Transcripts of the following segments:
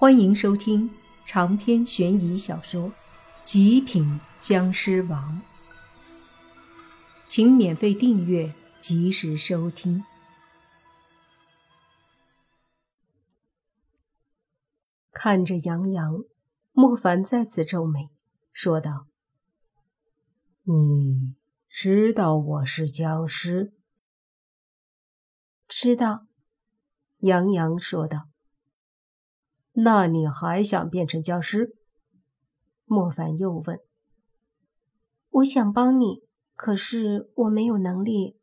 欢迎收听长篇悬疑小说《极品僵尸王》，请免费订阅，及时收听。看着杨洋，莫凡再次皱眉，说道：“你知道我是僵尸？”“知道。”杨洋说道。那你还想变成僵尸？莫凡又问。我想帮你，可是我没有能力。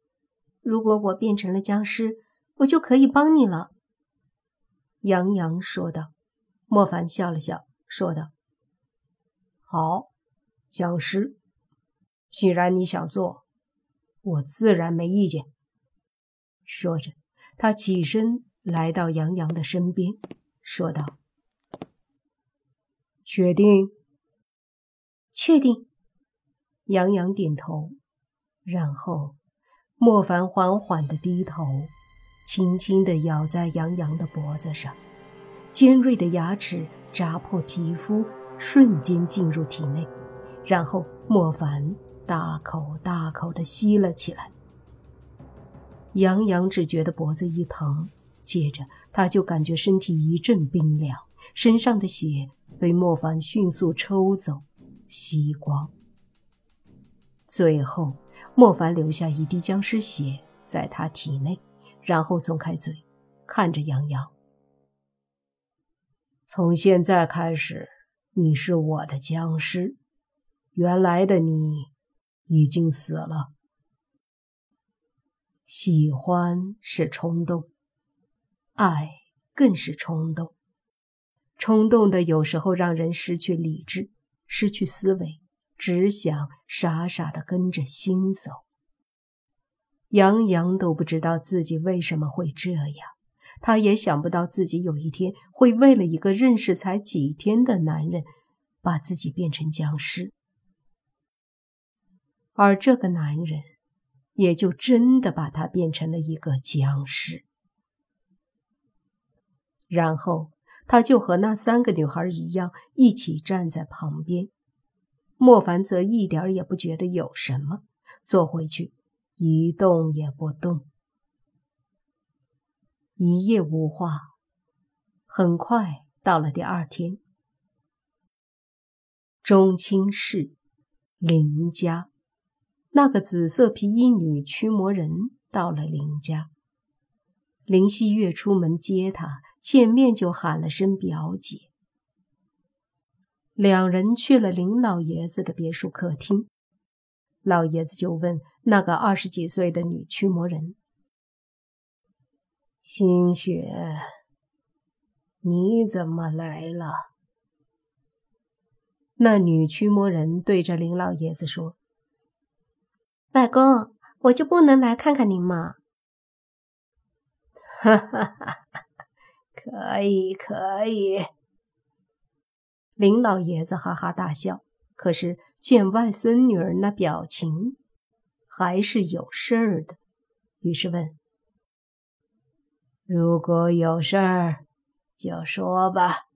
如果我变成了僵尸，我就可以帮你了。杨洋说道。莫凡笑了笑，说道：“好，僵尸，既然你想做，我自然没意见。”说着，他起身来到杨洋的身边，说道。确定？确定。杨洋点头，然后莫凡缓缓的低头，轻轻的咬在杨洋的脖子上，尖锐的牙齿扎破皮肤，瞬间进入体内，然后莫凡大口大口的吸了起来。杨洋只觉得脖子一疼，接着他就感觉身体一阵冰凉，身上的血。被莫凡迅速抽走、吸光，最后莫凡留下一滴僵尸血在他体内，然后松开嘴，看着杨洋：“从现在开始，你是我的僵尸，原来的你已经死了。喜欢是冲动，爱更是冲动。”冲动的有时候让人失去理智，失去思维，只想傻傻的跟着心走。杨洋都不知道自己为什么会这样，他也想不到自己有一天会为了一个认识才几天的男人，把自己变成僵尸，而这个男人也就真的把他变成了一个僵尸，然后。他就和那三个女孩一样，一起站在旁边。莫凡则一点也不觉得有什么，坐回去，一动也不动。一夜无话，很快到了第二天。中青市林家，那个紫色皮衣女驱魔人到了林家。林希月出门接他。见面就喊了声表姐。两人去了林老爷子的别墅客厅，老爷子就问那个二十几岁的女驱魔人：“星雪，你怎么来了？”那女驱魔人对着林老爷子说：“外公，我就不能来看看您吗？”哈哈哈。可以，可以。林老爷子哈哈大笑，可是见外孙女儿那表情，还是有事儿的，于是问：“如果有事儿，就说吧。”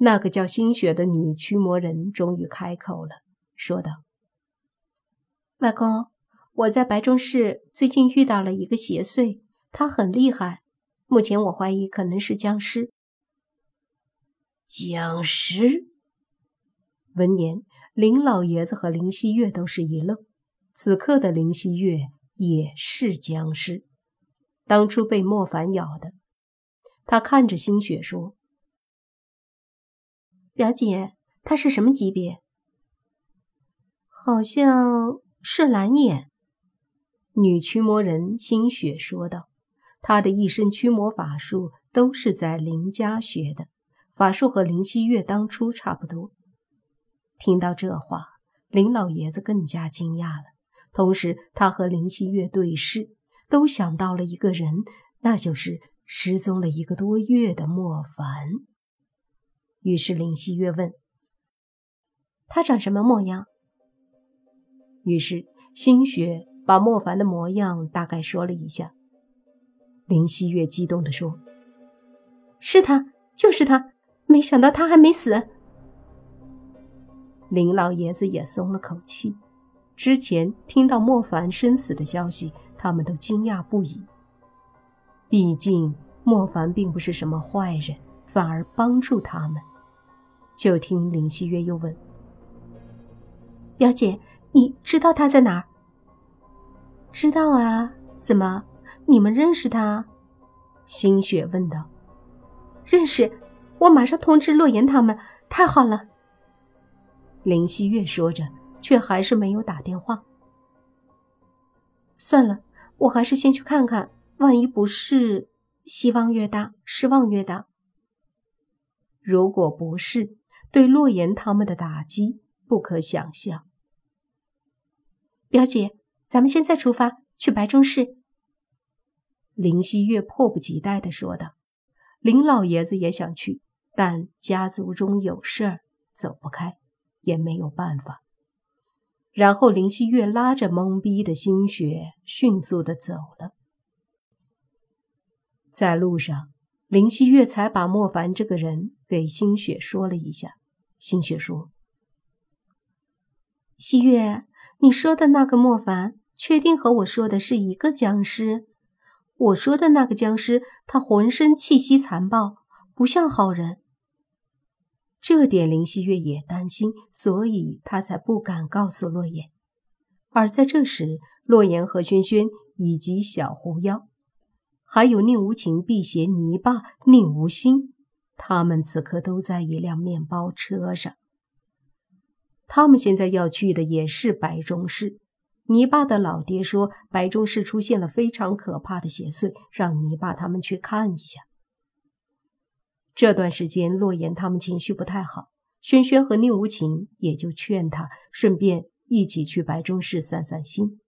那个叫新雪的女驱魔人终于开口了，说道：“外公，我在白中市最近遇到了一个邪祟，他很厉害。”目前我怀疑可能是僵尸。僵尸。闻言，林老爷子和林希月都是一愣。此刻的林希月也是僵尸，当初被莫凡咬的。他看着星雪说：“表姐，他是什么级别？好像是蓝眼。”女驱魔人星雪说道。他的一身驱魔法术都是在林家学的，法术和林希月当初差不多。听到这话，林老爷子更加惊讶了。同时，他和林希月对视，都想到了一个人，那就是失踪了一个多月的莫凡。于是，林希月问：“他长什么模样？”于是，星雪把莫凡的模样大概说了一下。林希月激动地说：“是他，就是他，没想到他还没死。林老爷子也松了口气。之前听到莫凡生死的消息，他们都惊讶不已。毕竟莫凡并不是什么坏人，反而帮助他们。就听林希月又问：“表姐，你知道他在哪儿？”“知道啊，怎么，你们认识他？”星雪问道。“认识，我马上通知洛言他们。太好了。”林希月说着。却还是没有打电话。算了，我还是先去看看，万一不是，希望越大，失望越大。如果不是，对洛言他们的打击不可想象。表姐，咱们现在出发去白中市。林希月迫不及待的说道。林老爷子也想去，但家族中有事儿，走不开，也没有办法。然后林希月拉着懵逼的心雪，迅速的走了。在路上，林希月才把莫凡这个人给心雪说了一下。心雪说：“希月，你说的那个莫凡，确定和我说的是一个僵尸？我说的那个僵尸，他浑身气息残暴，不像好人。”这点林希月也担心，所以他才不敢告诉洛言。而在这时，洛言和轩轩以及小狐妖，还有宁无情、辟邪、泥巴、宁无心，他们此刻都在一辆面包车上。他们现在要去的也是白中市。泥巴的老爹说，白中市出现了非常可怕的邪祟，让泥巴他们去看一下。这段时间，洛言他们情绪不太好，轩轩和宁无情也就劝他顺便一起去白中市散散心。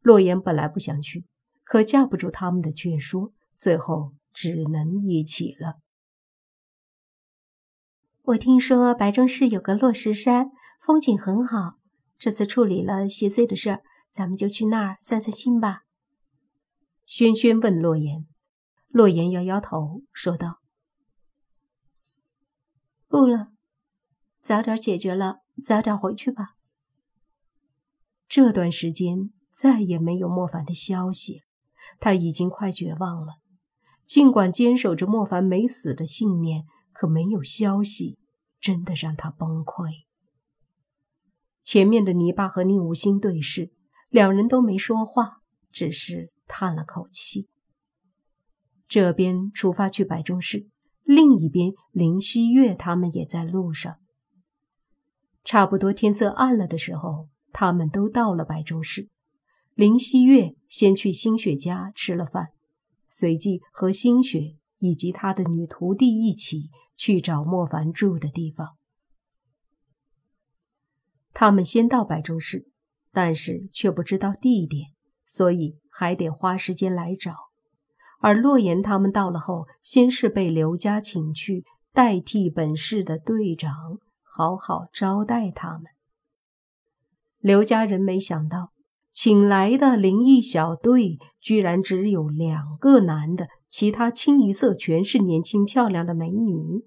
洛言本来不想去，可架不住他们的劝说，最后只能一起了。我听说白中市有个落石山，风景很好，这次处理了邪祟的事儿，咱们就去那儿散散心吧。轩轩问洛言，洛言摇摇头，说道。不了，早点解决了，早点回去吧。这段时间再也没有莫凡的消息，他已经快绝望了。尽管坚守着莫凡没死的信念，可没有消息，真的让他崩溃。前面的泥巴和宁无心对视，两人都没说话，只是叹了口气。这边出发去白中市。另一边，林希月他们也在路上。差不多天色暗了的时候，他们都到了白中市。林希月先去星雪家吃了饭，随即和星雪以及他的女徒弟一起去找莫凡住的地方。他们先到白中市，但是却不知道地点，所以还得花时间来找。而洛言他们到了后，先是被刘家请去代替本市的队长，好好招待他们。刘家人没想到，请来的灵异小队居然只有两个男的，其他清一色全是年轻漂亮的美女。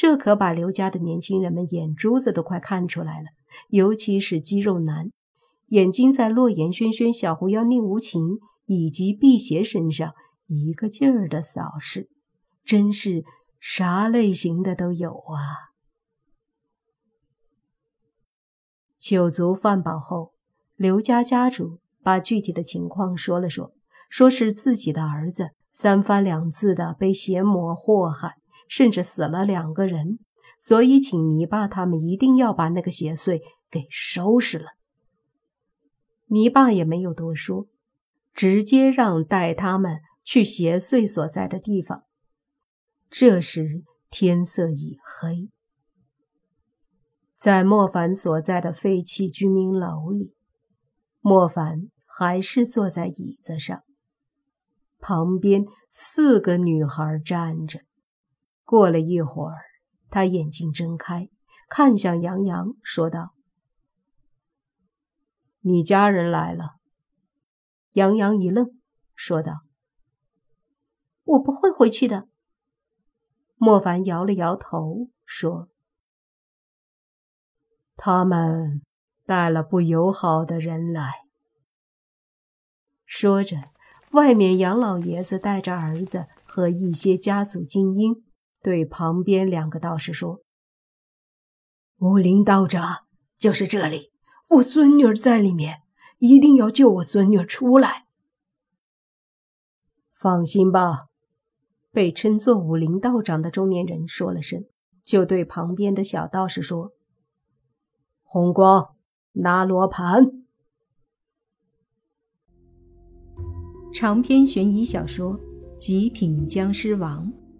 这可把刘家的年轻人们眼珠子都快看出来了，尤其是肌肉男，眼睛在洛言、轩轩、小狐妖、宁无情以及辟邪身上。一个劲儿的扫视，真是啥类型的都有啊！酒足饭饱后，刘家家主把具体的情况说了说，说是自己的儿子三番两次的被邪魔祸害，甚至死了两个人，所以请泥巴他们一定要把那个邪祟给收拾了。泥巴也没有多说，直接让带他们。去邪祟所在的地方。这时天色已黑，在莫凡所在的废弃居民楼里，莫凡还是坐在椅子上，旁边四个女孩站着。过了一会儿，他眼睛睁开，看向杨洋，说道：“你家人来了。”杨洋一愣，说道。我不会回去的。莫凡摇了摇头，说：“他们带了不友好的人来。”说着，外面杨老爷子带着儿子和一些家族精英，对旁边两个道士说：“武林道长，就是这里，我孙女儿在里面，一定要救我孙女儿出来。”放心吧，被称作武林道长的中年人说了声，就对旁边的小道士说：“红光，拿罗盘。”长篇悬疑小说《极品僵尸王》